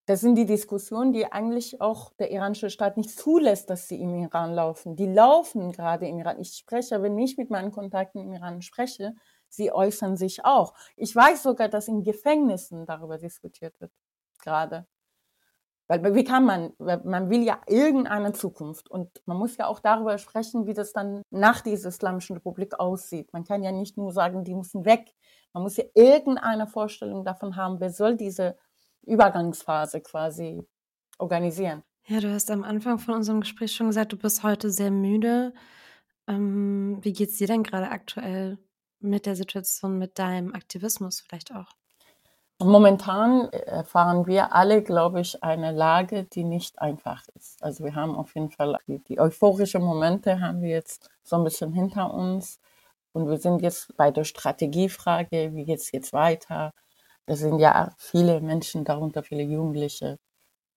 Das sind die Diskussionen, die eigentlich auch der iranische Staat nicht zulässt, dass sie im Iran laufen. Die laufen gerade im Iran. Ich spreche, wenn ich mit meinen Kontakten im Iran spreche, sie äußern sich auch. Ich weiß sogar, dass in Gefängnissen darüber diskutiert wird, gerade. Weil wie kann man, man will ja irgendeine Zukunft und man muss ja auch darüber sprechen, wie das dann nach dieser Islamischen Republik aussieht. Man kann ja nicht nur sagen, die müssen weg. Man muss ja irgendeine Vorstellung davon haben, wer soll diese Übergangsphase quasi organisieren. Ja, du hast am Anfang von unserem Gespräch schon gesagt, du bist heute sehr müde. Ähm, wie es dir denn gerade aktuell? mit der Situation, mit deinem Aktivismus vielleicht auch? Momentan erfahren wir alle, glaube ich, eine Lage, die nicht einfach ist. Also wir haben auf jeden Fall die, die euphorischen Momente haben wir jetzt so ein bisschen hinter uns und wir sind jetzt bei der Strategiefrage, wie geht es jetzt weiter? Da sind ja viele Menschen, darunter viele Jugendliche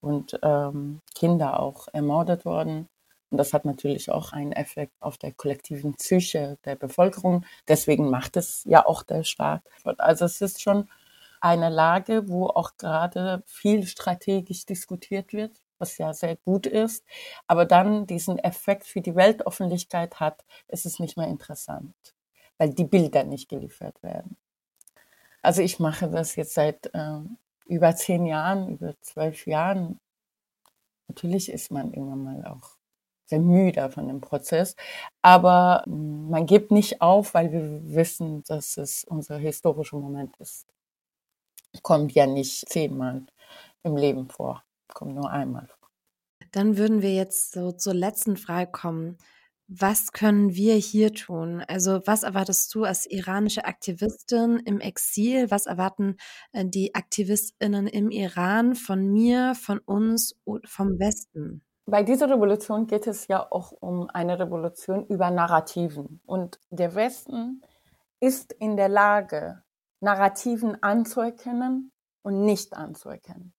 und ähm, Kinder auch ermordet worden. Und das hat natürlich auch einen Effekt auf der kollektiven Psyche der Bevölkerung. Deswegen macht es ja auch der Staat. Also es ist schon eine Lage, wo auch gerade viel strategisch diskutiert wird, was ja sehr gut ist. Aber dann diesen Effekt für die Weltöffentlichkeit hat, ist es nicht mehr interessant, weil die Bilder nicht geliefert werden. Also ich mache das jetzt seit äh, über zehn Jahren, über zwölf Jahren. Natürlich ist man irgendwann mal auch sehr müde von dem Prozess. Aber mm, man gibt nicht auf, weil wir wissen, dass es unser historischer Moment ist. Kommt ja nicht zehnmal im Leben vor, kommt nur einmal vor. Dann würden wir jetzt so zur letzten Frage kommen. Was können wir hier tun? Also was erwartest du als iranische Aktivistin im Exil? Was erwarten äh, die Aktivistinnen im Iran von mir, von uns, vom Westen? Bei dieser Revolution geht es ja auch um eine Revolution über Narrativen. Und der Westen ist in der Lage, Narrativen anzuerkennen und nicht anzuerkennen.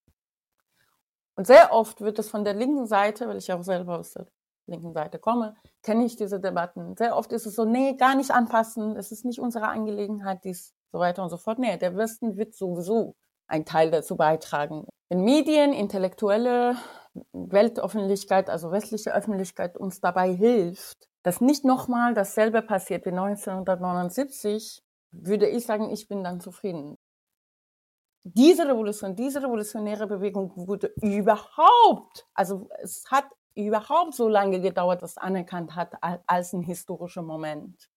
Und sehr oft wird es von der linken Seite, weil ich auch selber aus der linken Seite komme, kenne ich diese Debatten. Sehr oft ist es so, nee, gar nicht anpassen, es ist nicht unsere Angelegenheit, dies, so weiter und so fort. Nee, der Westen wird sowieso ein Teil dazu beitragen. Wenn Medien, Intellektuelle, Weltöffentlichkeit, also westliche Öffentlichkeit uns dabei hilft, dass nicht nochmal dasselbe passiert wie 1979, würde ich sagen, ich bin dann zufrieden. Diese Revolution, diese revolutionäre Bewegung wurde überhaupt, also es hat überhaupt so lange gedauert, dass anerkannt hat als ein historischer Moment.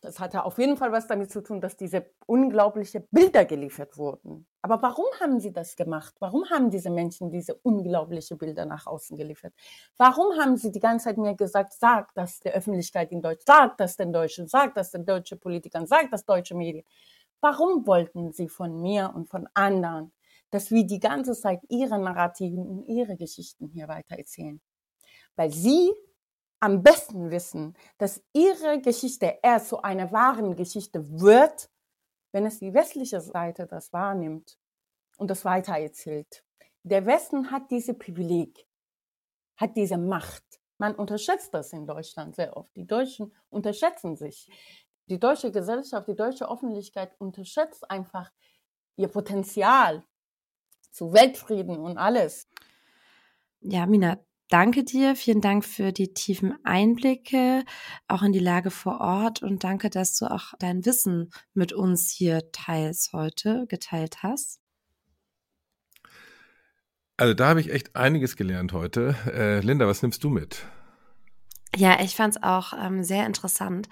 Das hatte auf jeden Fall was damit zu tun, dass diese unglaubliche Bilder geliefert wurden. Aber warum haben sie das gemacht? Warum haben diese Menschen diese unglaubliche Bilder nach außen geliefert? Warum haben sie die ganze Zeit mir gesagt, sag das der Öffentlichkeit in Deutsch, sag das den Deutschen, sag das den deutschen Politikern, sag das deutsche Medien? Warum wollten sie von mir und von anderen, dass wir die ganze Zeit ihre Narrativen und ihre Geschichten hier weiter erzählen? Weil sie am besten wissen, dass ihre Geschichte erst zu einer wahren Geschichte wird, wenn es die westliche Seite das wahrnimmt und das weitererzählt. Der Westen hat diese Privileg, hat diese Macht. Man unterschätzt das in Deutschland sehr oft. Die Deutschen unterschätzen sich. Die deutsche Gesellschaft, die deutsche Öffentlichkeit unterschätzt einfach ihr Potenzial zu Weltfrieden und alles. Ja, Mina, danke dir. Vielen Dank für die tiefen Einblicke, auch in die Lage vor Ort und danke, dass du auch dein Wissen mit uns hier teils heute, geteilt hast. Also da habe ich echt einiges gelernt heute. Äh, Linda, was nimmst du mit? Ja, ich fand es auch ähm, sehr interessant.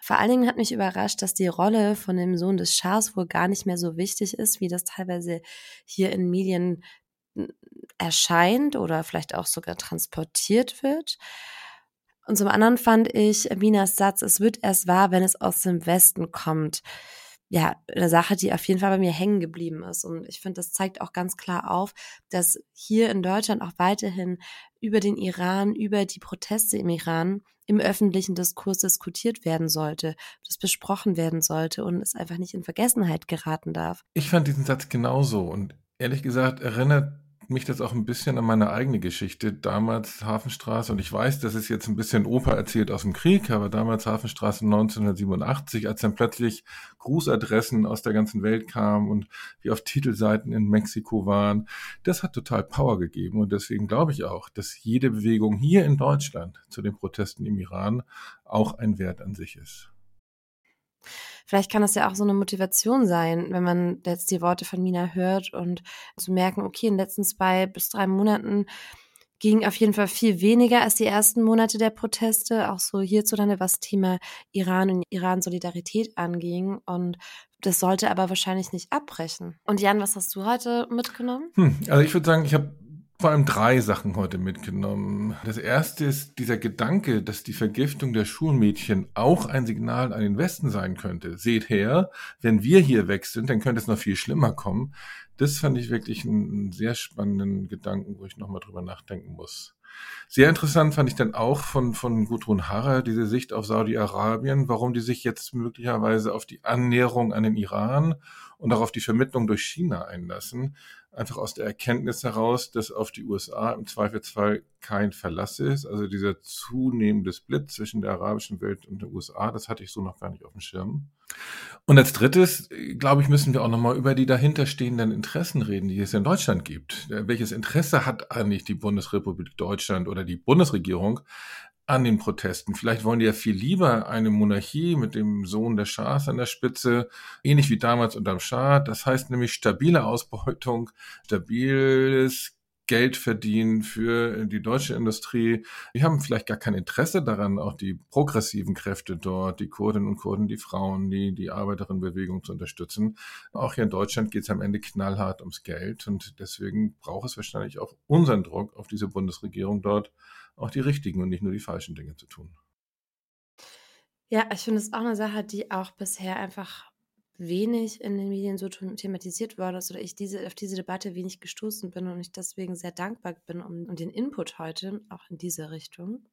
Vor allen Dingen hat mich überrascht, dass die Rolle von dem Sohn des Schahs wohl gar nicht mehr so wichtig ist, wie das teilweise hier in Medien erscheint oder vielleicht auch sogar transportiert wird. Und zum anderen fand ich Minas Satz, es wird erst wahr, wenn es aus dem Westen kommt. Ja, eine Sache, die auf jeden Fall bei mir hängen geblieben ist. Und ich finde, das zeigt auch ganz klar auf, dass hier in Deutschland auch weiterhin über den Iran, über die Proteste im Iran im öffentlichen Diskurs diskutiert werden sollte, das besprochen werden sollte und es einfach nicht in Vergessenheit geraten darf. Ich fand diesen Satz genauso und ehrlich gesagt erinnert mich das auch ein bisschen an meine eigene Geschichte. Damals Hafenstraße, und ich weiß, das ist jetzt ein bisschen Opa erzählt aus dem Krieg, aber damals Hafenstraße 1987, als dann plötzlich Grußadressen aus der ganzen Welt kamen und wir auf Titelseiten in Mexiko waren, das hat total Power gegeben. Und deswegen glaube ich auch, dass jede Bewegung hier in Deutschland zu den Protesten im Iran auch ein Wert an sich ist. Vielleicht kann das ja auch so eine Motivation sein, wenn man jetzt die Worte von Mina hört und zu merken, okay, in den letzten zwei bis drei Monaten ging auf jeden Fall viel weniger als die ersten Monate der Proteste, auch so hierzulande, was Thema Iran und Iran-Solidarität anging. Und das sollte aber wahrscheinlich nicht abbrechen. Und Jan, was hast du heute mitgenommen? Hm, also ich würde sagen, ich habe vor allem drei Sachen heute mitgenommen. Das erste ist dieser Gedanke, dass die Vergiftung der Schulmädchen auch ein Signal an den Westen sein könnte. Seht her, wenn wir hier weg sind, dann könnte es noch viel schlimmer kommen. Das fand ich wirklich einen sehr spannenden Gedanken, wo ich nochmal drüber nachdenken muss. Sehr interessant fand ich dann auch von, von Gudrun Harrer diese Sicht auf Saudi-Arabien, warum die sich jetzt möglicherweise auf die Annäherung an den Iran und auch auf die Vermittlung durch China einlassen einfach aus der Erkenntnis heraus, dass auf die USA im Zweifelsfall kein Verlass ist. Also dieser zunehmende Split zwischen der arabischen Welt und der USA, das hatte ich so noch gar nicht auf dem Schirm. Und als drittes, glaube ich, müssen wir auch nochmal über die dahinterstehenden Interessen reden, die es in Deutschland gibt. Welches Interesse hat eigentlich die Bundesrepublik Deutschland oder die Bundesregierung an den Protesten. Vielleicht wollen die ja viel lieber eine Monarchie mit dem Sohn der Schahs an der Spitze, ähnlich wie damals unterm Schah. Das heißt nämlich stabile Ausbeutung, stabiles Geld verdienen für die deutsche Industrie. Die haben vielleicht gar kein Interesse daran, auch die progressiven Kräfte dort, die Kurdinnen und Kurden, die Frauen, die, die Arbeiterinnenbewegung zu unterstützen. Auch hier in Deutschland geht es am Ende knallhart ums Geld und deswegen braucht es wahrscheinlich auch unseren Druck auf diese Bundesregierung dort, auch die richtigen und nicht nur die falschen Dinge zu tun. Ja, ich finde es auch eine Sache, die auch bisher einfach wenig in den Medien so thematisiert worden ist oder ich diese, auf diese Debatte wenig gestoßen bin und ich deswegen sehr dankbar bin um, um den Input heute, auch in diese Richtung.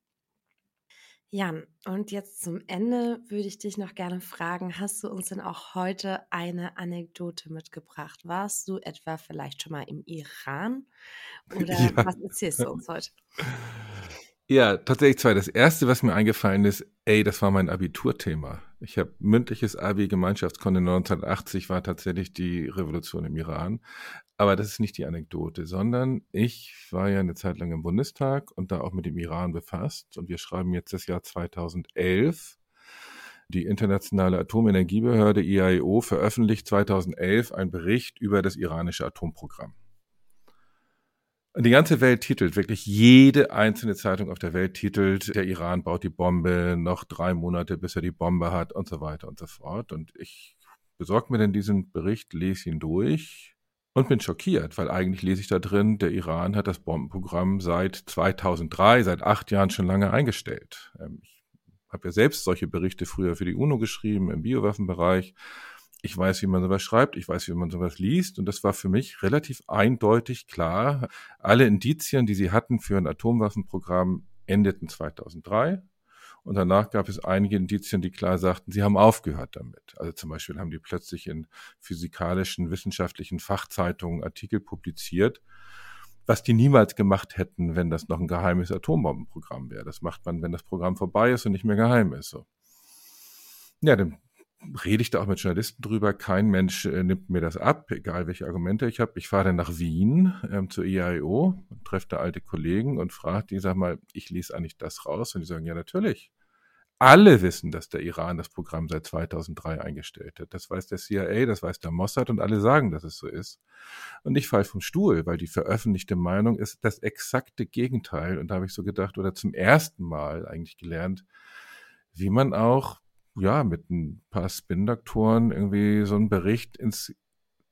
Jan, und jetzt zum Ende würde ich dich noch gerne fragen, hast du uns denn auch heute eine Anekdote mitgebracht? Warst du etwa vielleicht schon mal im Iran? Oder ja. was erzählst du uns heute? Ja, tatsächlich zwei. Das erste, was mir eingefallen ist, ey, das war mein Abiturthema. Ich habe mündliches Abi Gemeinschaftskunde 1980 war tatsächlich die Revolution im Iran. Aber das ist nicht die Anekdote, sondern ich war ja eine Zeit lang im Bundestag und da auch mit dem Iran befasst. Und wir schreiben jetzt das Jahr 2011. Die Internationale Atomenergiebehörde IAEO veröffentlicht 2011 einen Bericht über das iranische Atomprogramm. Und die ganze Welt titelt, wirklich jede einzelne Zeitung auf der Welt titelt, der Iran baut die Bombe, noch drei Monate, bis er die Bombe hat und so weiter und so fort. Und ich besorge mir dann diesen Bericht, lese ihn durch und bin schockiert, weil eigentlich lese ich da drin, der Iran hat das Bombenprogramm seit 2003, seit acht Jahren schon lange eingestellt. Ähm, ich habe ja selbst solche Berichte früher für die UNO geschrieben im Biowaffenbereich ich weiß, wie man sowas schreibt, ich weiß, wie man sowas liest. Und das war für mich relativ eindeutig klar. Alle Indizien, die sie hatten für ein Atomwaffenprogramm, endeten 2003. Und danach gab es einige Indizien, die klar sagten, sie haben aufgehört damit. Also zum Beispiel haben die plötzlich in physikalischen, wissenschaftlichen Fachzeitungen Artikel publiziert, was die niemals gemacht hätten, wenn das noch ein geheimes Atombombenprogramm wäre. Das macht man, wenn das Programm vorbei ist und nicht mehr geheim ist. So. Ja, dann rede ich da auch mit Journalisten drüber. Kein Mensch äh, nimmt mir das ab, egal welche Argumente ich habe. Ich fahre dann nach Wien ähm, zur IAIO, e treffe da alte Kollegen und frage die, sag mal, ich lese eigentlich das raus. Und die sagen, ja, natürlich. Alle wissen, dass der Iran das Programm seit 2003 eingestellt hat. Das weiß der CIA, das weiß der Mossad und alle sagen, dass es so ist. Und ich falle vom Stuhl, weil die veröffentlichte Meinung ist das exakte Gegenteil. Und da habe ich so gedacht, oder zum ersten Mal eigentlich gelernt, wie man auch ja, mit ein paar Spin-Doktoren irgendwie so einen Bericht ins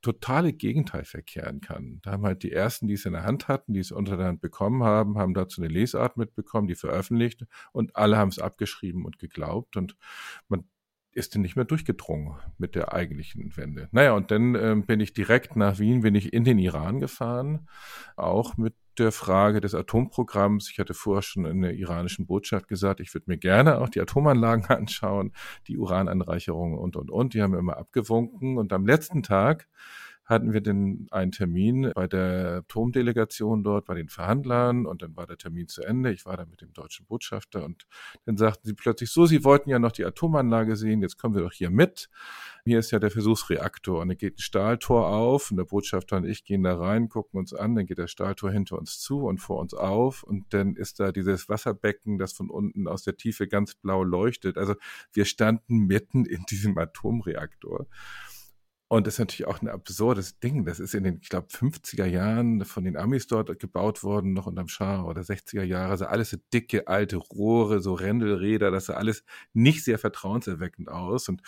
totale Gegenteil verkehren kann. Da haben halt die ersten, die es in der Hand hatten, die es unter der Hand bekommen haben, haben dazu eine Lesart mitbekommen, die veröffentlicht und alle haben es abgeschrieben und geglaubt und man ist dann nicht mehr durchgedrungen mit der eigentlichen Wende. Naja, und dann äh, bin ich direkt nach Wien, bin ich in den Iran gefahren, auch mit der Frage des Atomprogramms. Ich hatte vorher schon in der iranischen Botschaft gesagt, ich würde mir gerne auch die Atomanlagen anschauen, die Urananreicherung und, und, und. Die haben immer abgewunken. Und am letzten Tag hatten wir den einen Termin bei der Atomdelegation dort, bei den Verhandlern und dann war der Termin zu Ende. Ich war da mit dem deutschen Botschafter und dann sagten sie plötzlich so, sie wollten ja noch die Atomanlage sehen, jetzt kommen wir doch hier mit. Hier ist ja der Versuchsreaktor und dann geht ein Stahltor auf und der Botschafter und ich gehen da rein, gucken uns an, dann geht der Stahltor hinter uns zu und vor uns auf und dann ist da dieses Wasserbecken, das von unten aus der Tiefe ganz blau leuchtet. Also wir standen mitten in diesem Atomreaktor. Und das ist natürlich auch ein absurdes Ding. Das ist in den, ich glaube, 50er Jahren von den Amis dort gebaut worden, noch unterm Schah oder 60er Jahre. Also alles so dicke, alte Rohre, so Rändelräder, das sah alles nicht sehr vertrauenserweckend aus. Und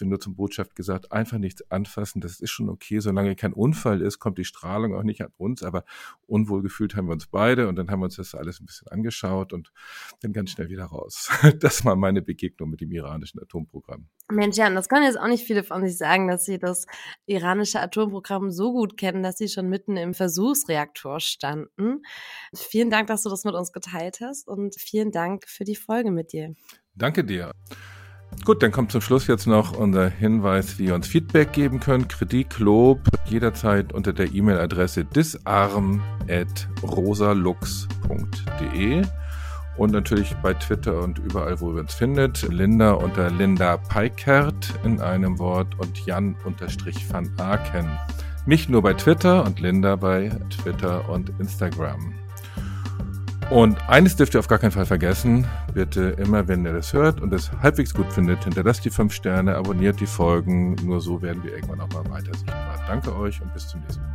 bin nur zum Botschaft gesagt, einfach nichts anfassen, das ist schon okay, solange kein Unfall ist, kommt die Strahlung auch nicht an uns, aber unwohl gefühlt haben wir uns beide und dann haben wir uns das alles ein bisschen angeschaut und dann ganz schnell wieder raus. Das war meine Begegnung mit dem iranischen Atomprogramm. Mensch, Jan, das können jetzt auch nicht viele von sich sagen, dass sie das iranische Atomprogramm so gut kennen, dass sie schon mitten im Versuchsreaktor standen. Vielen Dank, dass du das mit uns geteilt hast und vielen Dank für die Folge mit dir. Danke dir. Gut, dann kommt zum Schluss jetzt noch unser Hinweis, wie ihr uns Feedback geben könnt. Kritik, Lob, jederzeit unter der E-Mail-Adresse disarm.rosalux.de und natürlich bei Twitter und überall, wo ihr uns findet. Linda unter Linda Peikert in einem Wort und Jan unterstrich van Aken. Nicht nur bei Twitter und Linda bei Twitter und Instagram. Und eines dürft ihr auf gar keinen Fall vergessen. Bitte immer, wenn ihr das hört und es halbwegs gut findet, hinterlasst die fünf Sterne, abonniert die Folgen. Nur so werden wir irgendwann auch mal weiter sichtbar. Danke euch und bis zum nächsten Mal.